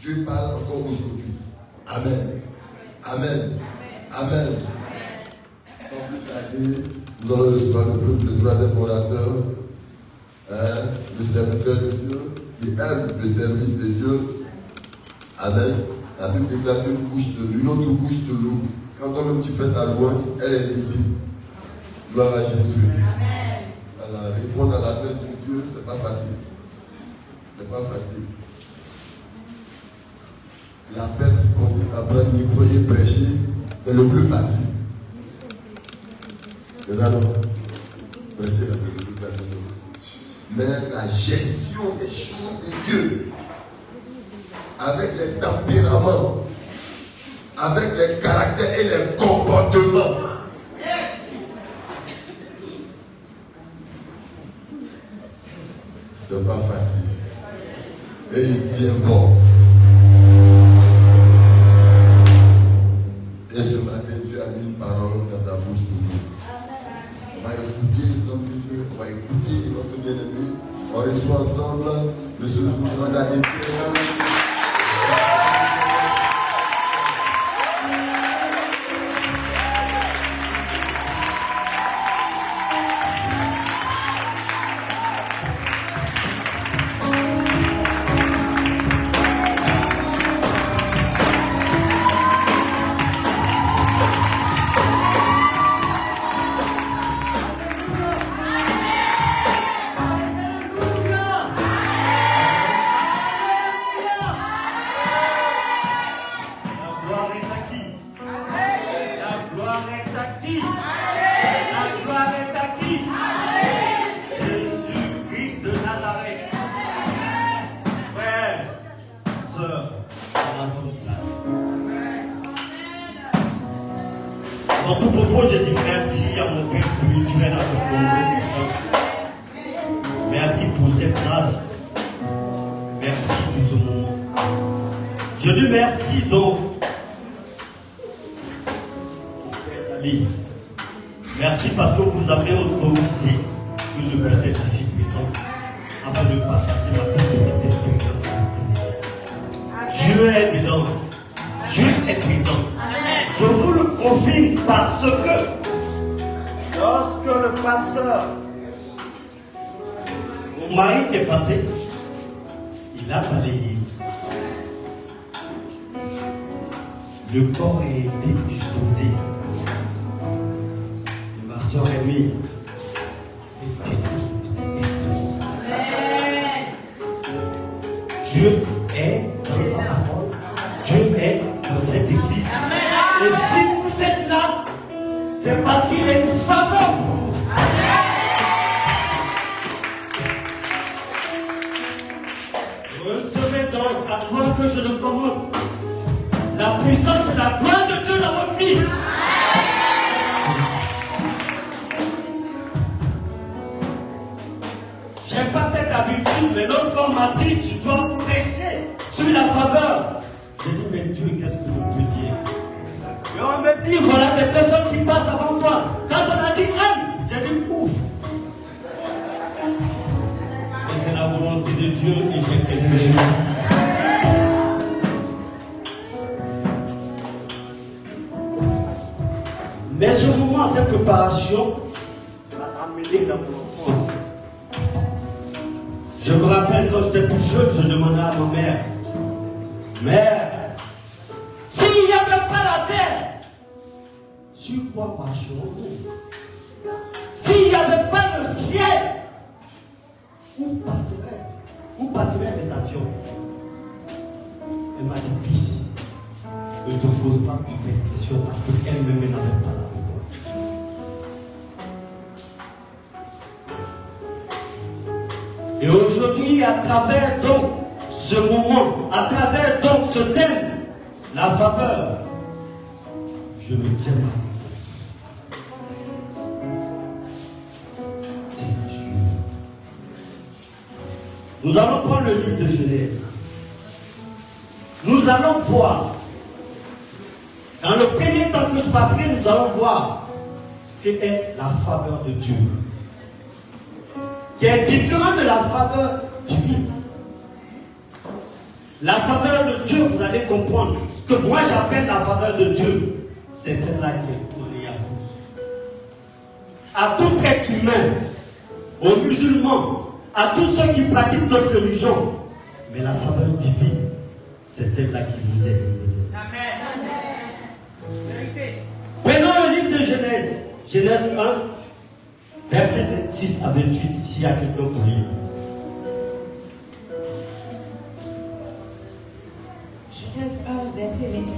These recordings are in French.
Dieu parle encore aujourd'hui. Amen. Amen. Amen. Sans plus tarder, nous allons recevoir le, troisième orateur, hein, le serviteur de Dieu, qui aime le service de Dieu. Amen. La Bible déclare une bouche de l'une autre bouche de l'eau. Quand toi-même tu fais ta louange, elle est victime. Gloire à Jésus. Amen. Alors, répondre à l'appel de Dieu, ce n'est pas facile. Ce n'est pas facile. L'appel qui consiste à prendre le micro et prêcher, c'est le plus facile. Mais alors, prêcher, c'est le plus facile. Mais la gestion des choses de Dieu, avec les tempéraments, avec les caractères et les comportements, c'est pas facile. Et il tient bon. Je lui remercie donc Merci parce que vous avez autorisé que je puisse être ici présent afin de partager ma toute petite expérience. Dieu est dedans. Dieu est présent. Je vous le confirme parce que lorsque le pasteur, mon mari est passé, il a balayé. Le corps est bien disposé. Le marcheur est lui. J'aime pas cette habitude, mais lorsqu'on m'a dit tu dois prêcher sur la faveur, j'ai dit mais Dieu, qu'est-ce que je peux dire? Et on me dit voilà des personnes qui passent avant toi. Quand on a dit aïe, j'ai dit ouf. Et c'est la volonté de Dieu et j'ai quelque chose. Mais ce moment, cette préparation, Je me rappelle quand j'étais plus jeune, je demandais à ma mère, Mère, s'il n'y avait pas la terre, tu crois pas chose S'il n'y avait pas le ciel, où passerait Où passeraient les avions? Elle m'a dit, fils, ne te pose pas une question parce qu'elle-même n'avait pas Et aujourd'hui, à travers donc ce mouvement, à travers donc ce thème, la faveur, je me tiens C'est Dieu. Nous allons prendre le livre de Genèse. Nous allons voir, dans le premier temps que je passerai, nous allons voir quelle est la faveur de Dieu qui est différent de la faveur divine. La faveur de Dieu, vous allez comprendre. Ce que moi j'appelle la faveur de Dieu, c'est celle-là qui est donnée à tous. À tout être humain, aux musulmans, à tous ceux qui pratiquent d'autres religions. Mais la faveur divine, c'est celle-là qui vous est donnée. Amen. Prenons le livre de Genèse. Genèse 1, verset 1. 26 à 28, s'il y a quelqu'un pour lire. Genèse 1, verset 26.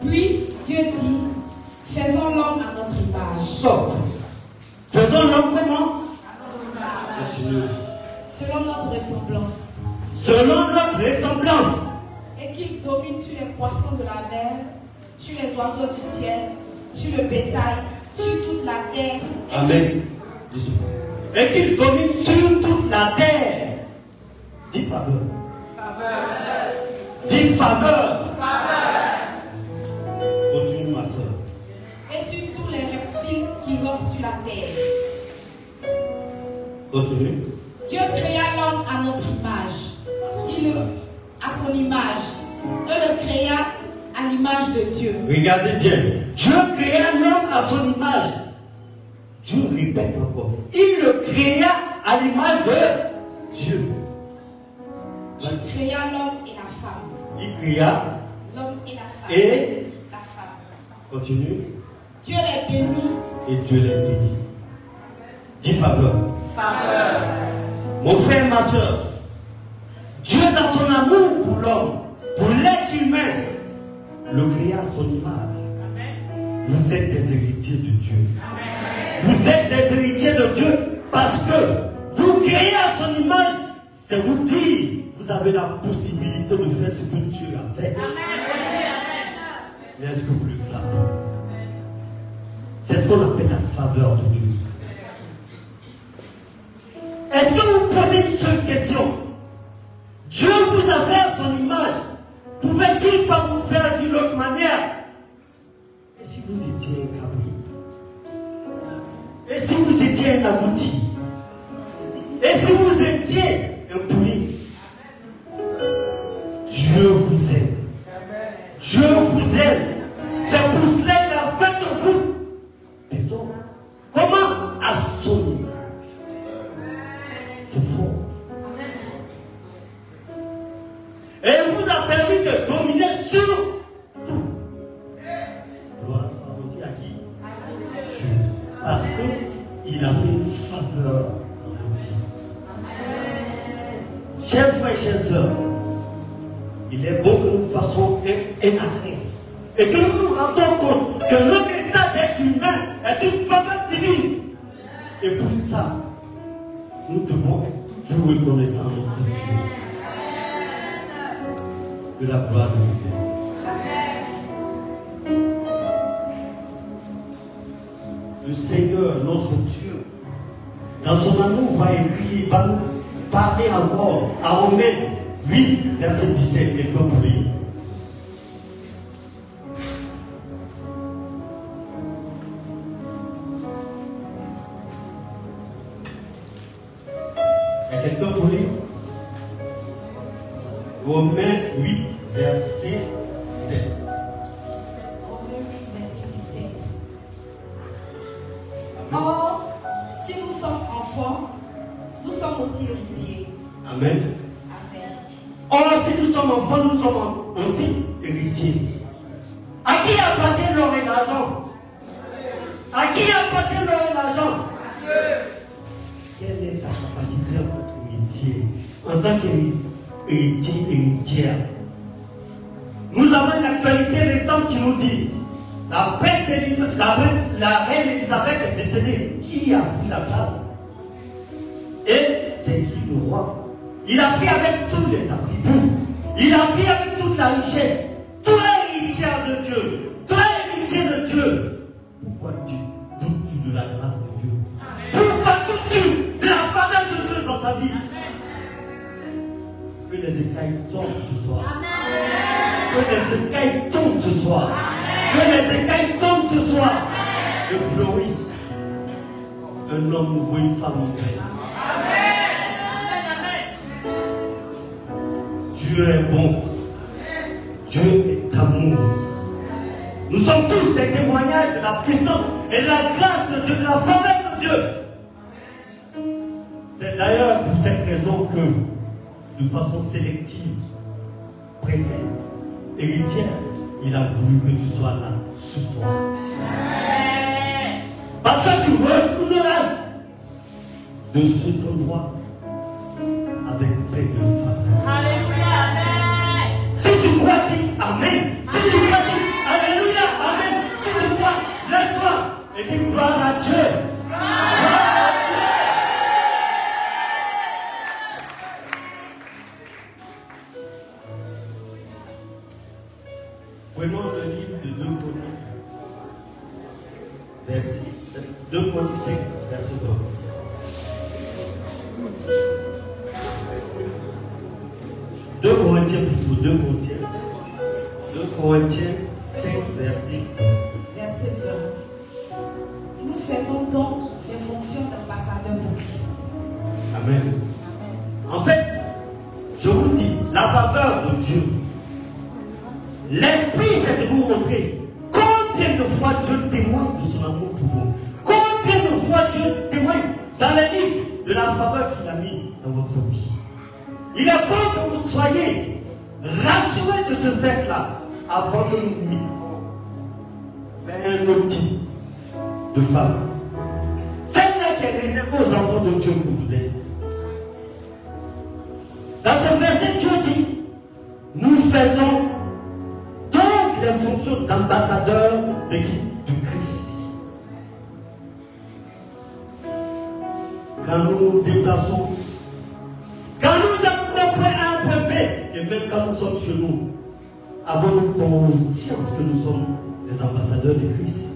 Puis Dieu dit, faisons l'homme à notre image. Stop. Faisons l'homme comment? Selon notre ressemblance. Selon notre ressemblance. Et qu'il domine sur les poissons de la mer, sur les oiseaux du ciel, sur le bétail, sur toute la terre. Amen. Et qu'il domine sur toute la terre. Dis faveur. Faveur. Dis faveur. Faveur. Continue ma soeur. Et sur tous les reptiles qui volent sur la terre. Continue. Dieu créa l'homme à notre image. Il le, à son image. Et le créa à l'image de Dieu. Regardez bien. Dieu créa l'homme à son image. Dieu répète encore. Il le créa à l'image de Dieu. Il créa l'homme et la femme. Il créa l'homme et la femme. Et la femme. Continue. Dieu les bénit. Et Dieu les bénit. Dis faveur. Faveur. Mon frère, ma soeur, Dieu dans son amour pour l'homme, pour l'être humain, le créa à son image. Vous êtes des héritiers de Dieu. Vous êtes des héritiers de Dieu parce que vous créez à son image, c'est vous dire, vous avez la possibilité de faire ce que Dieu a fait. Mais est-ce que vous le savez C'est ce qu'on appelle la faveur de Dieu. De la gloire de Dieu. Le Seigneur, notre Dieu, dans son amour, va écrire, va nous parler encore à Romains 8, verset 17, quelqu'un pour Et qui le roi Il a pris avec tous les attributs. Il a pris avec toute la richesse. Toi, héritière de Dieu. Toi, héritier de Dieu. Pourquoi tu doutes-tu de la grâce de Dieu? Pourquoi doutes-tu de la faveur de Dieu dans ta vie? Que les écailles tombent ce soir. Que les écailles tombent ce soir. Que les écailles tombent ce soir. Que fleurisse un homme nouveau, une femme nouvelle. Dieu est bon. Dieu est amour. Nous sommes tous des témoignages de la puissance et de la grâce de Dieu, de la faveur de Dieu. C'est d'ailleurs pour cette raison que, de façon sélective, précise, héritière, il a voulu que tu sois là ce soir. Parce que tu retourneras de cet endroit avec paix de faveur. Et dis gloire à Dieu. Gloire le livre de 2 Chroniques, verset 2 Chroniques 5, verset 2. 2 Corinthiens plutôt, 2 Corinthiens. 2 Corinthiens nous déplaçons, quand nous point A à B, et même quand nous sommes chez nous, avons-nous conscience que nous sommes des ambassadeurs de Christ?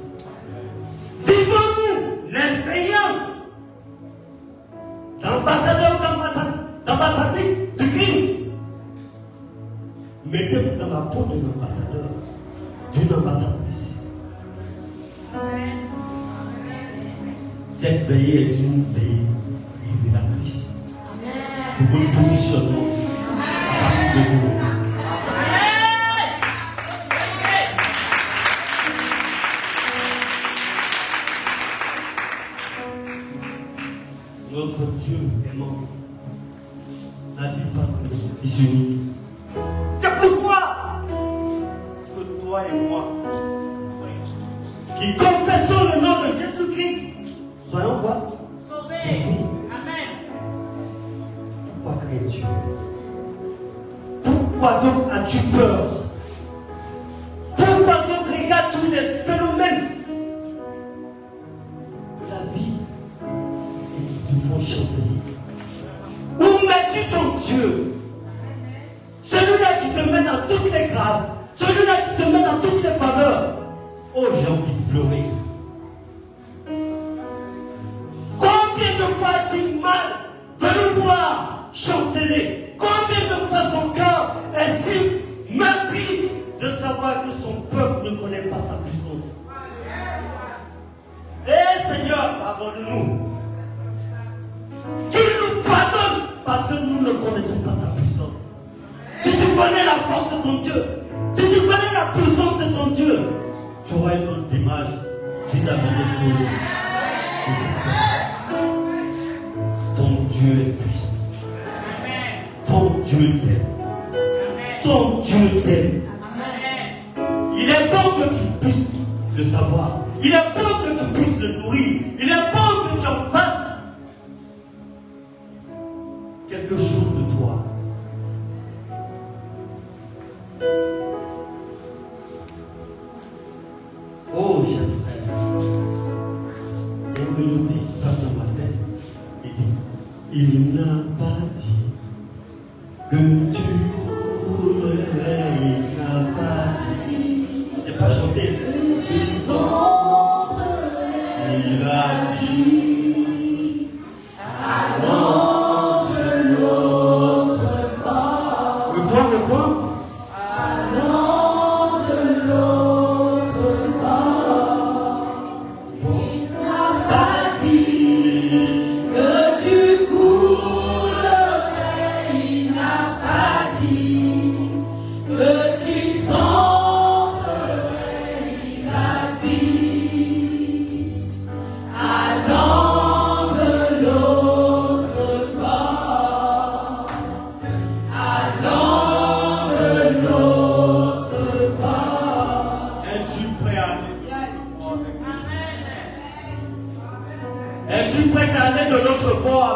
Pourquoi donc regardes tous les phénomènes de la vie et qui te font chanceler Où mets-tu ton Dieu? Celui-là qui te met dans toutes les grâces, celui-là qui te met dans toutes les faveurs. Oh, j'ai envie de pleurer. Combien de fois a-t-il mal de nous voir chanceler? Combien de fois son cœur est si meurtri de savoir que son peuple ne connaît pas sa puissance Eh Seigneur, pardonne-nous. Qu'il nous pardonne parce que nous ne connaissons pas sa puissance. Si tu connais la force de ton Dieu, si tu connais la puissance de ton Dieu, tu auras une autre image vis-à-vis des choses. Ton Dieu est puissant. Ton Dieu t'aime. Ton Dieu t'aime. Il est bon que tu puisses le savoir. Il est bon que tu puisses le nourrir. Il est bon que tu en fasses quelque chose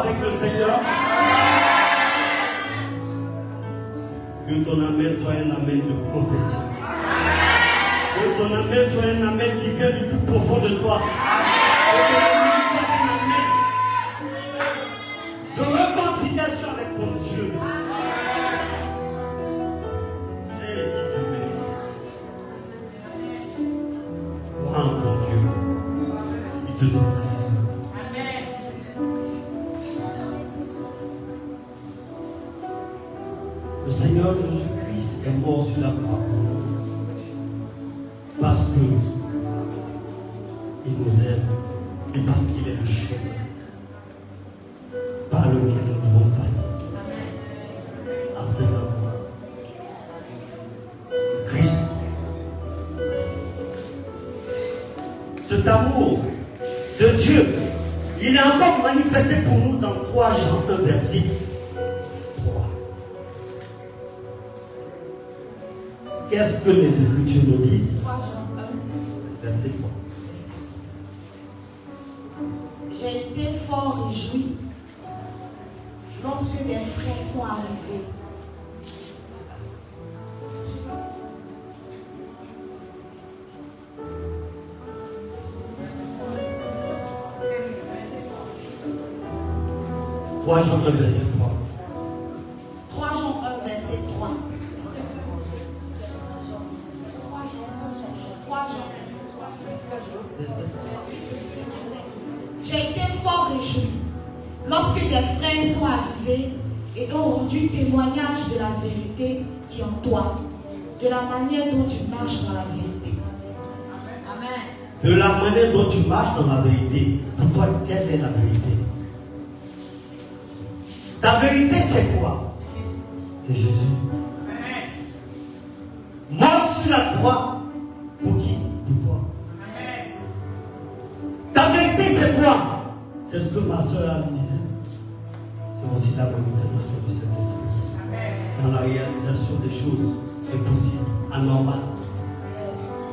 avec le Seigneur Que ton amen soit un amen de confession. Que ton amen soit un amen qui vient du plus profond de toi. Manifesté pour nous dans 3 Jean 1 verset 3. Qu'est-ce que les Écritures nous disent? 3 Jean 1. Verset 3. J'ai été fort réjoui lorsque des frères sont arrivés. Trois Jean 1 verset 3. 3 Jean 1, verset 3. 3 Jean, verset 3. J'ai été fort réjoui lorsque des frères sont arrivés et ont rendu témoignage de la vérité qui est en toi, de la manière dont tu marches dans la vérité. De la manière dont tu marches dans la vérité, pour toi, quelle est la vérité? C'est quoi C'est Jésus. Mort sur la croix, pour qui Pour toi. Ta vérité, c'est quoi C'est ce que ma soeur disait. C'est aussi la manifestation du Saint-Esprit. Dans la réalisation des choses impossibles, anormales.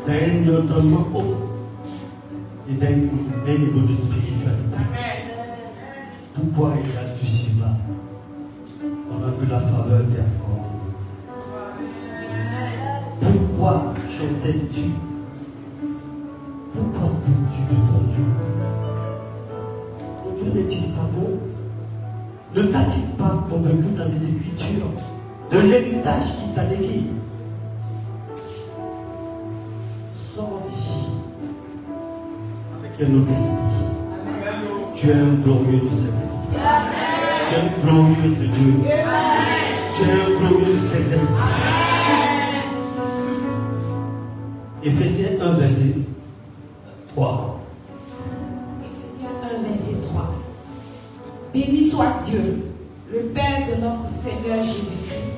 Dans un entendement haut et d'un d'un niveau de spiritualité. Pourquoi il a La faveur t'est accordée. Pourquoi chancelles-tu Pourquoi doutes-tu de ton Dieu? Ton Dieu n'est-il pas bon? Ne t'a-t-il pas convaincu dans les Écritures de l'héritage qu'il t'a légué? Sors d'ici avec un autre esprit. Tu es un glorieux de Saint-Esprit. Tu es un glorieux de Dieu. Tu es un glorieux Saint-Esprit. Éphésiens 1, verset 3. Éphésiens 1, verset 3. Béni soit Dieu, le Père de notre Seigneur Jésus-Christ,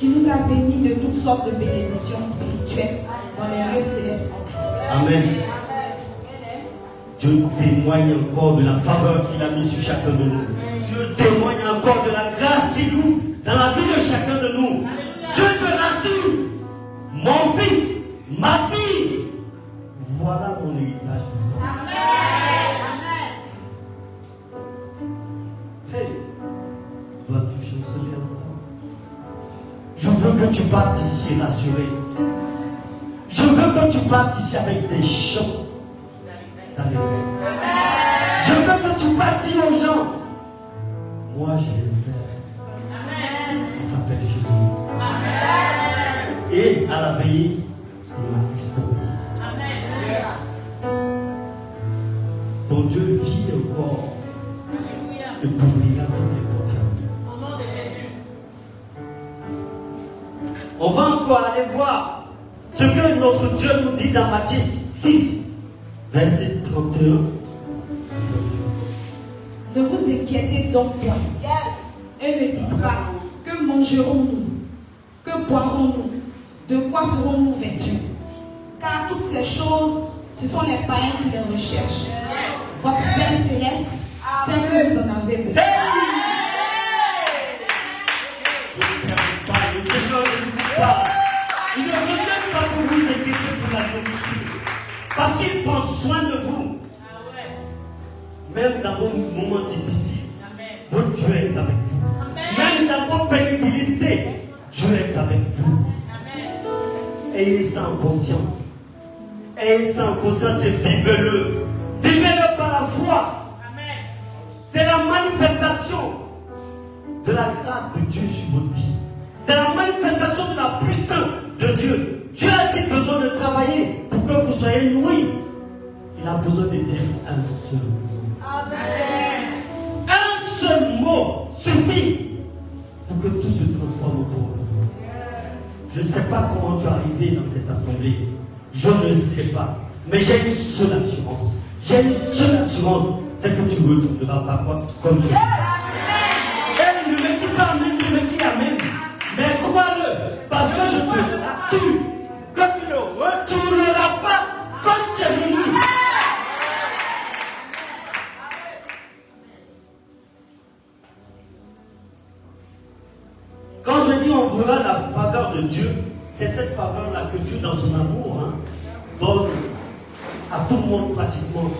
qui nous a bénis de toutes sortes de bénédictions spirituelles dans les lieux célestes en Christ. Amen. Dieu témoigne encore de la faveur qu'il a mis sur chacun de nous. Ma fille, voilà mon héritage. Hey, dois-tu chanceler encore Je veux que tu partes d'ici rassuré. Je veux que tu partes ici avec des chants d'allégresse. Je veux que tu partes aux gens, moi j'ai On va encore aller voir ce que notre Dieu nous dit dans Matthieu 6, verset 31. Ne vous inquiétez donc point. Et ne dites pas que mangerons-nous, que boirons-nous, de quoi serons-nous vêtus? Car toutes ces choses, ce sont les païens qui les recherchent. Votre Père céleste sait que vous en avez besoin. Il ne veut même pas que vous inquiétez pour la nourriture. Parce qu'il prend soin de vous. Même dans vos moments difficiles, votre Dieu est avec vous. Même dans vos pénibilités, Dieu est avec vous. Ayez ça en conscience. Ayez ça en conscience et vivez-le. Vivez-le par la foi. C'est la manifestation de la grâce de Dieu sur votre vie. C'est la manifestation de la puissance de Dieu. Dieu a-t-il besoin de travailler pour que vous soyez nourris Il a besoin de dire un seul mot. Un seul mot suffit pour que tout se transforme autour de vous. Je ne sais pas comment tu es arrivé dans cette assemblée. Je ne sais pas. Mais j'ai une seule assurance. J'ai une seule assurance. C'est que tu ne retourneras pas comme tu es. Quand je dis on verra la faveur de Dieu, c'est cette faveur-là que Dieu, dans son amour, hein, donne à tout le monde pratiquement.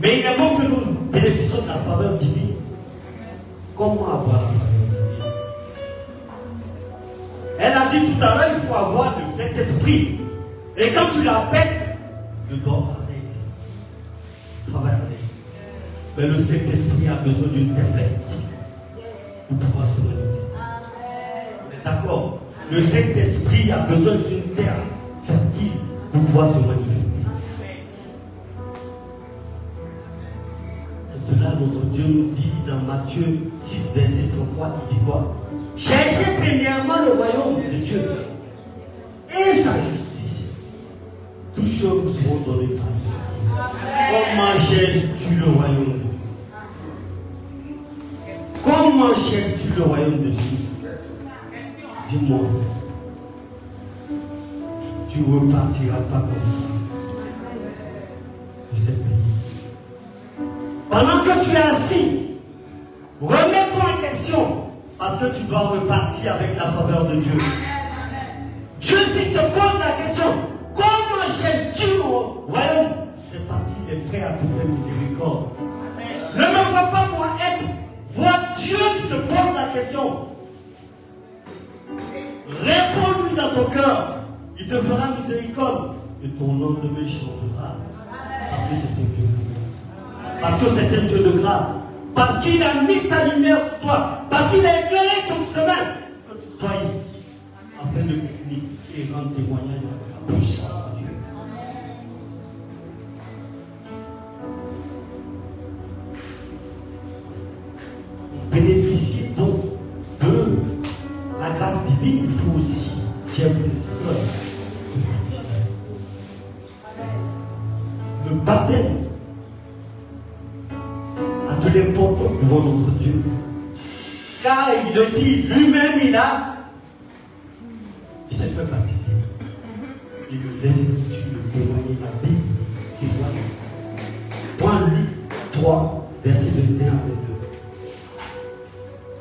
Mais il est bon que nous bénéficions de la faveur divine. Comment avoir dit tout à l'heure, il faut avoir le Saint-Esprit. Et quand tu l'appelles, tu dois parler. Travaille avec. Mais le Saint-Esprit a besoin d'une terre fertile pour pouvoir se manifester. D'accord Le Saint-Esprit a besoin d'une terre fertile pour pouvoir se manifester. Pendant que tu es assis, remets-toi en question parce que tu dois repartir avec la faveur de Dieu. Dieu, s'il te pose la question, comment cherches-tu le royaume? C'est parce qu'il est prêt à te faire miséricorde. Ne me vois pas moi être. Vois Dieu qui te pose la question. Réponds-lui dans ton cœur. Il te fera miséricorde. Et ton lendemain changera. Parce que c'est un Dieu de. Parce que c'est un Dieu de grâce. Parce qu'il a mis ta lumière sur toi. Parce qu'il a éclairé ton chemin. Que tu sois ici. Afin de communiquer et rendre témoignage Écritures le témoignent, la Bible témoigne. Point Luc 3, verset 21 à 22.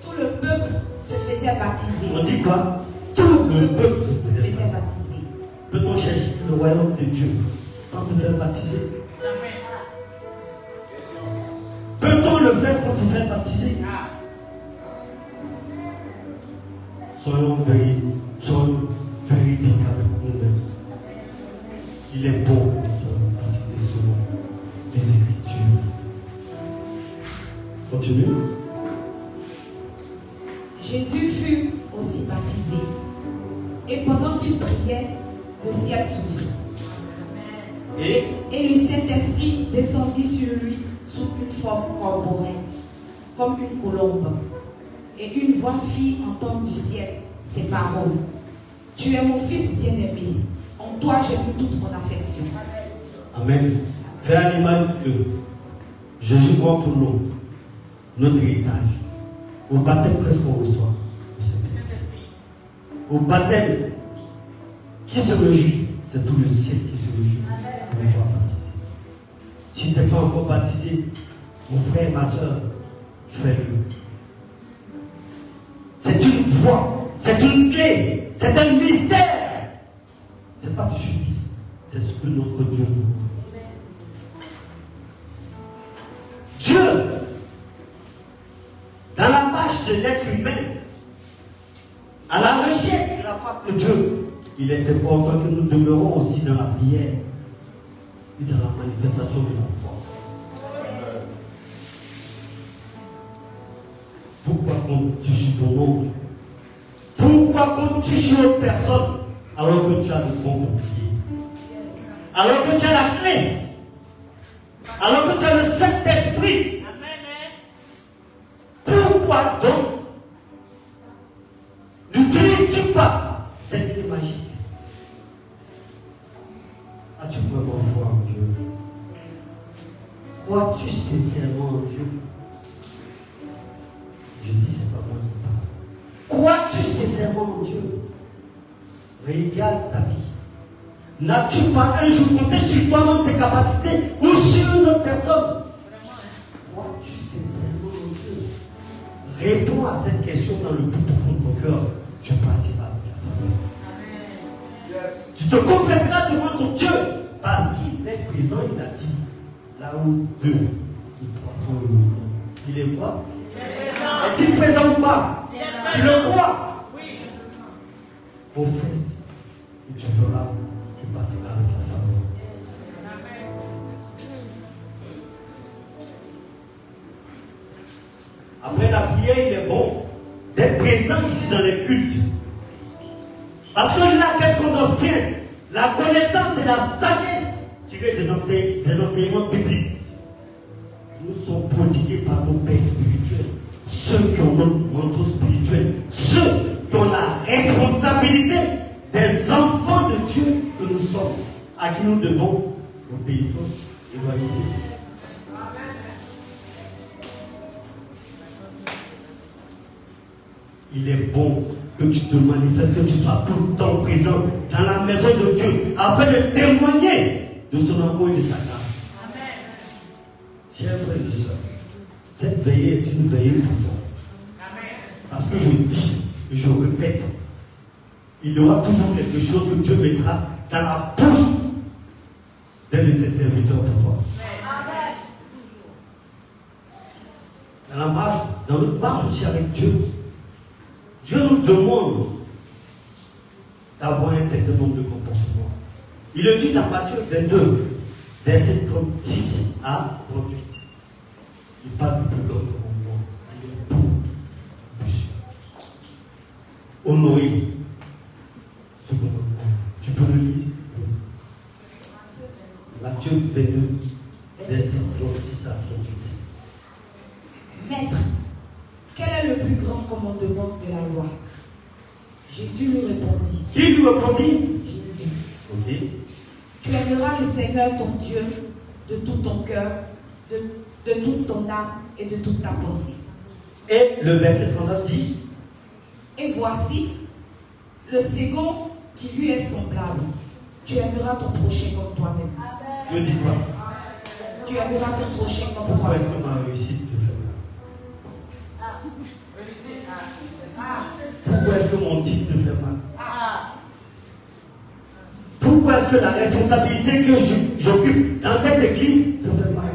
Tout le peuple se faisait baptiser. On dit quoi? Tout le peuple se faisait baptiser. Peut-on chercher le royaume de Dieu sans se faire baptiser? Amen. Fais à l'image de Jésus montre nous notre héritage. Au baptême, qu'est-ce qu'on reçoit. Au baptême, qui se réjouit C'est tout le ciel qui se réjouit? Pour. Si tu n'es pas encore baptisé, mon frère, ma soeur, fais-le. C'est une voie, c'est une clé, c'est un mystère. Il est important que nous demeurons aussi dans la prière et dans la manifestation de la foi. Pourquoi comptes-tu sur ton oncle Pourquoi comptes-tu sur une personne alors que tu as le bon bouclier? Alors que tu as la clé? Alors que tu as le Saint-Esprit? Sincèrement en Dieu Regarde ta vie. N'as-tu pas un jour compté sur toi-même tes capacités ou sur une autre personne? Crois-tu sincèrement en Dieu Réponds à cette question dans le plus profond de ton cœur. Tu partiras avec la famille. Tu te confesseras devant ton Dieu parce qu'il est présent, il a dit. Là où deux ou trois sont réunis. Il est quoi? Est-il présent ou pas? Tu le crois? Confesse et tu verras, tu partiras avec la famille. Après la prière, il est bon d'être présent ici dans les cultes. Parce que là, qu'est-ce qu'on obtient? La connaissance et la sagesse tirées des, des enseignements bibliques nous sont prodigués par nos pères spirituels. Ceux qui ont notre spirituel. À qui nous devons obéissance et loyauté. Il est bon que tu te manifestes, que tu sois tout le temps présent dans la maison de Dieu afin de témoigner de son amour et de sa grâce. Chers frères et sœurs, cette veillée est une veillée pour toi. Parce que je dis, et je répète, il y aura toujours quelque chose que Dieu mettra dans la bouche tes serviteurs pour toi. Dans la marche, dans notre marche aussi avec Dieu, Dieu nous demande d'avoir un certain nombre de comportements. Il le dit dans Matthieu 22, verset 36 à 38. Il parle plus grand commandement. Il est pour plus. Honorer ce commandement. Tu peux le lire Matthieu 22, verset 36 à 38. Maître, quel est le plus grand commandement de la loi? Jésus lui répondit, Qui lui répondit? Jésus, Ok. tu aimeras le Seigneur ton Dieu de tout ton cœur, de, de toute ton âme et de toute ta pensée. Et le verset 39 dit Et voici le second qui lui est semblable. Tu aimeras ton prochain comme toi-même. Dieu dit quoi Tu aimeras ton prochain comme Pourquoi est-ce que ma réussite te fait mal? Pourquoi est-ce que mon titre te fait mal? Pourquoi est-ce que la responsabilité que j'occupe dans cette église te fait mal?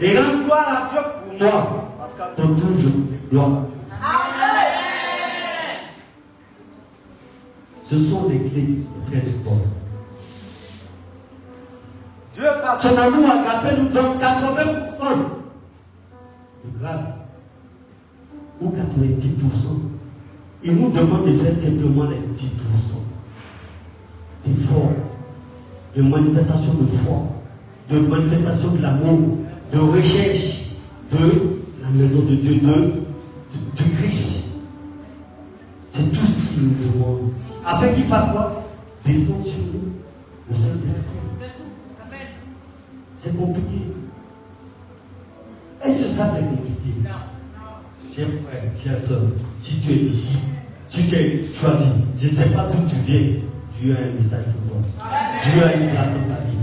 Et rends gloire à Dieu pour moi. Parce ton vous gloire. Ce sont les clés très importantes. Dieu, son amour agapé, nous donne 80% de grâce. Ou 90%. Il nous demande de faire simplement les 10% de manifestation de foi, de manifestation de l'amour, de recherche de la maison de Dieu, de, de, Christ. C'est tout ce qu'il nous demande. Afin qu'il fasse quoi? Descendre sur nous le Saint-Esprit. C'est compliqué. Est-ce que ça c'est compliqué? Chers frères, chères soeurs, si tu es ici, si tu es choisi, je ne sais pas d'où tu viens, Dieu a un message pour toi. Dieu a une grâce dans ta vie.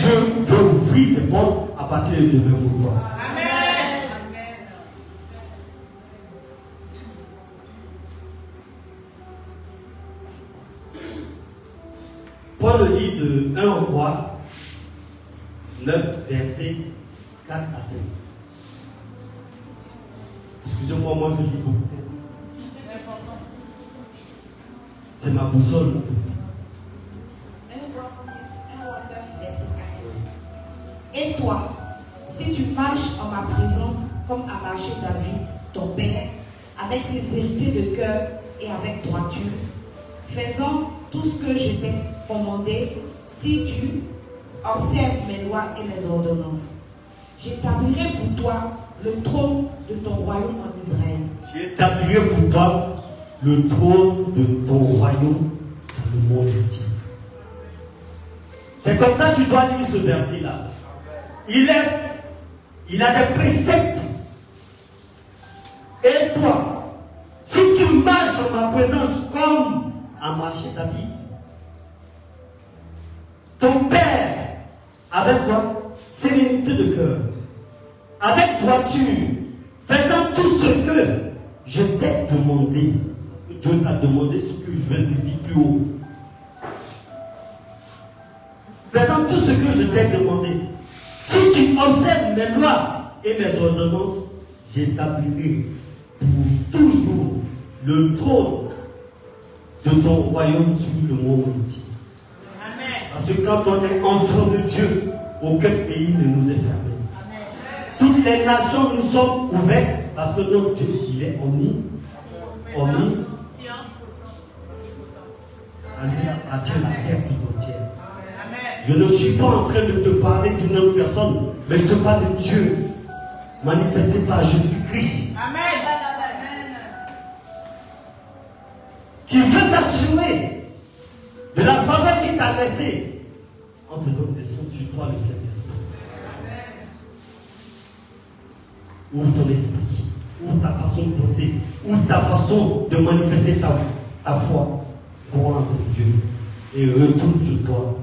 Dieu veut ouvrir des portes à partir de demain pour toi. Amen. Paul le dit de 1 roi 9, verset 4 à 5. Excusez-moi, moi je lis beaucoup. C'est ma boussole. Et toi, si tu marches en ma présence comme a marché David, ton père, avec ses hérités de cœur et avec droiture, faisant tout ce que je t'ai commandé, si tu observes mes lois et mes ordonnances, j'établirai pour toi le trône de ton royaume en Israël. J'établirai pour toi le trône de ton royaume dans le monde entier. C'est comme ça que tu dois lire ce verset-là. Il a des préceptes. Et toi, si tu marches en ma présence comme a marché David, ton père, avec quoi Sérénité de cœur, avec droiture, faisant tout ce que je t'ai demandé. Dieu t'a demandé ce que je viens de dire plus haut. Faisant tout ce que je t'ai demandé. Si tu observes mes lois et mes ordonnances, j'établirai pour toujours le trône de ton royaume sur le monde entier. Parce que quand on est enfant de Dieu, aucun pays ne nous est fermé. Toutes les nations nous sommes ouvertes parce que notre Dieu, il est omni, omni, appartient la terre. Je ne suis pas en train de te parler d'une autre personne, mais je te parle de Dieu manifesté par Jésus-Christ. Qui veut s'assurer de la faveur qu'il t'a laissée en faisant descendre sur toi le Saint-Esprit. Ouvre ton esprit, ouvre ta façon de penser, ouvre ta façon de manifester ta, ta foi. Crois en ton Dieu et retourne sur toi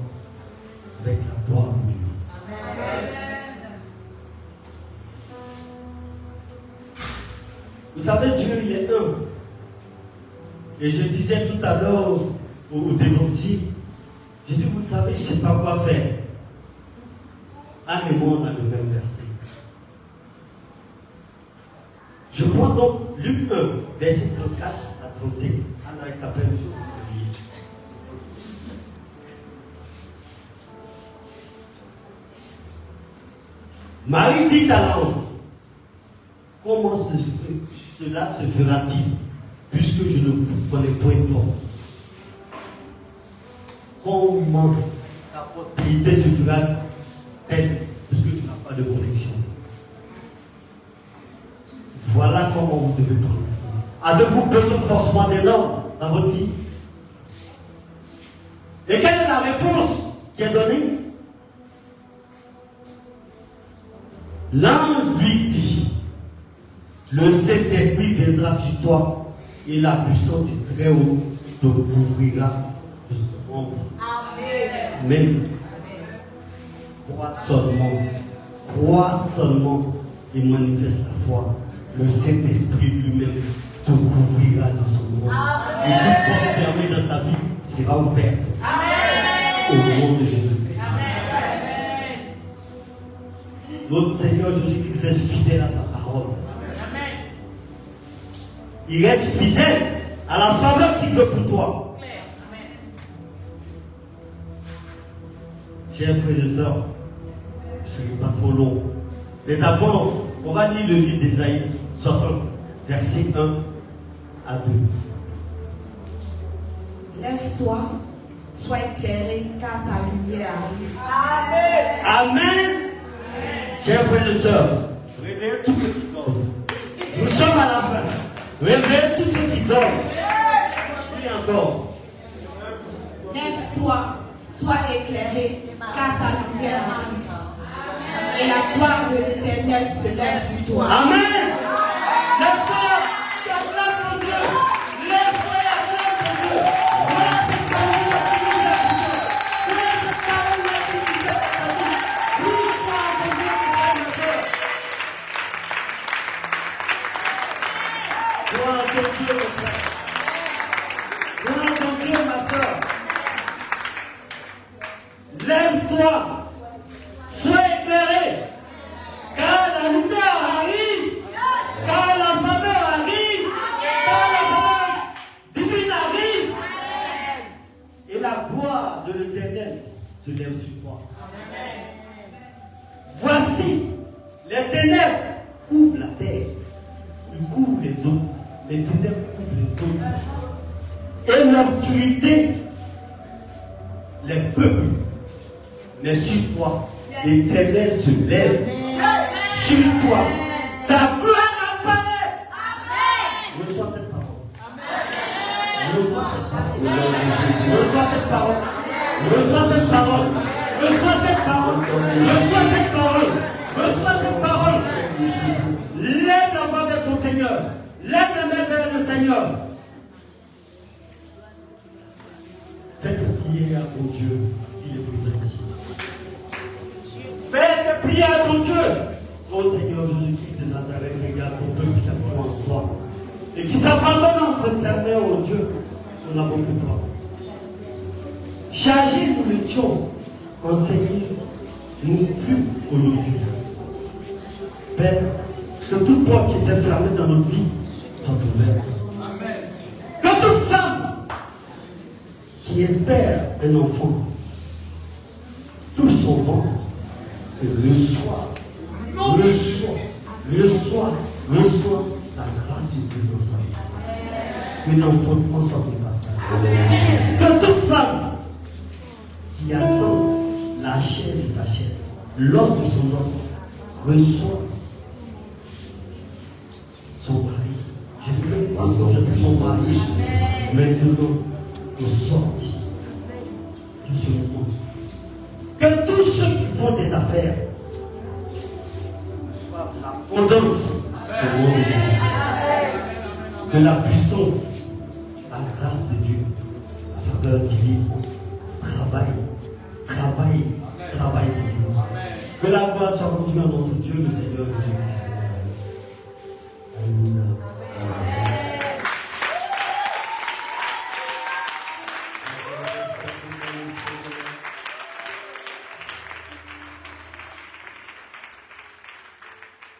tout à l'heure au, au dénoncier, j'ai dit, vous savez, je ne sais pas quoi faire. Anne et moi, on a le même verset. Je prends donc Luc 1, verset 34 à 35. Anne avec ta peine, je vais vous lire. Marie dit à comment cela se fera-t-il, puisque je ne connais point toi Comment ta postérité se fera-t-elle, puisque tu n'as pas de connexion. Voilà comment vous devez prendre. Avez-vous besoin forcément d'un homme dans votre vie? Et quelle est la réponse qui est donnée? L'ange lui dit, le Saint-Esprit viendra sur toi et la puissance du Très-Haut te couvrira de son ombre. Amen. Crois seulement, crois seulement et manifeste la foi. Le Saint-Esprit lui-même te couvrira de son ombre. Et toute porte fermée dans ta vie sera ouverte. Au nom de Jésus-Christ. Notre Seigneur Jésus-Christ reste fidèle à sa parole. Il reste fidèle à la faveur qu'il veut pour toi. Chers frères et sœurs, ce n'est pas trop long. Mais avant, on va lire le livre d'Ésaïe 60, verset 1 à 2. Lève-toi, sois éclairé, car ta lumière arrive. Amen. Chers frères et sœurs, réveillez tous ceux qui dorment. Nous sommes à la fin. Réveillez tous ceux qui dorment. Prie encore. Lève-toi, sois éclairé, car ta lumière arrive. Et la gloire de l'éternel se lève sur toi. Amen. Lève-toi, de l'éternel se lève sur toi. Voici, les ténèbres couvrent la terre. Ils couvrent les eaux. Les ténèbres couvrent les eaux. Et l'obscurité, les peuples. Mais sur toi, l'éternel se lève. Sur toi, sa gloire apparaît. Reçois cette parole. Reçois cette parole. Reçois cette parole. Reçois cette parole. Reçois cette parole. Reçois cette parole. Reçois cette parole. Lève la voix vers ton Seigneur. Lève la main vers le Seigneur. Faites prière à ton Dieu. Il est présent ici. Faites prière à ton Dieu. Ô Seigneur Jésus-Christ de Nazareth, regarde ton peuple qui a en toi. Et qui s'abandonne entre ta main, ô Dieu. On a beaucoup toi. Chargez-nous le tion. Enseignez-nous fût aujourd'hui. Père, que toute porte qui est fermée dans notre vie soit ouverte. Que toute femme qui espère un enfant touche son ventre et le soir, le soir, le soir, le soir, la grâce de Dieu dans sa vie. Que l'enfantement soit which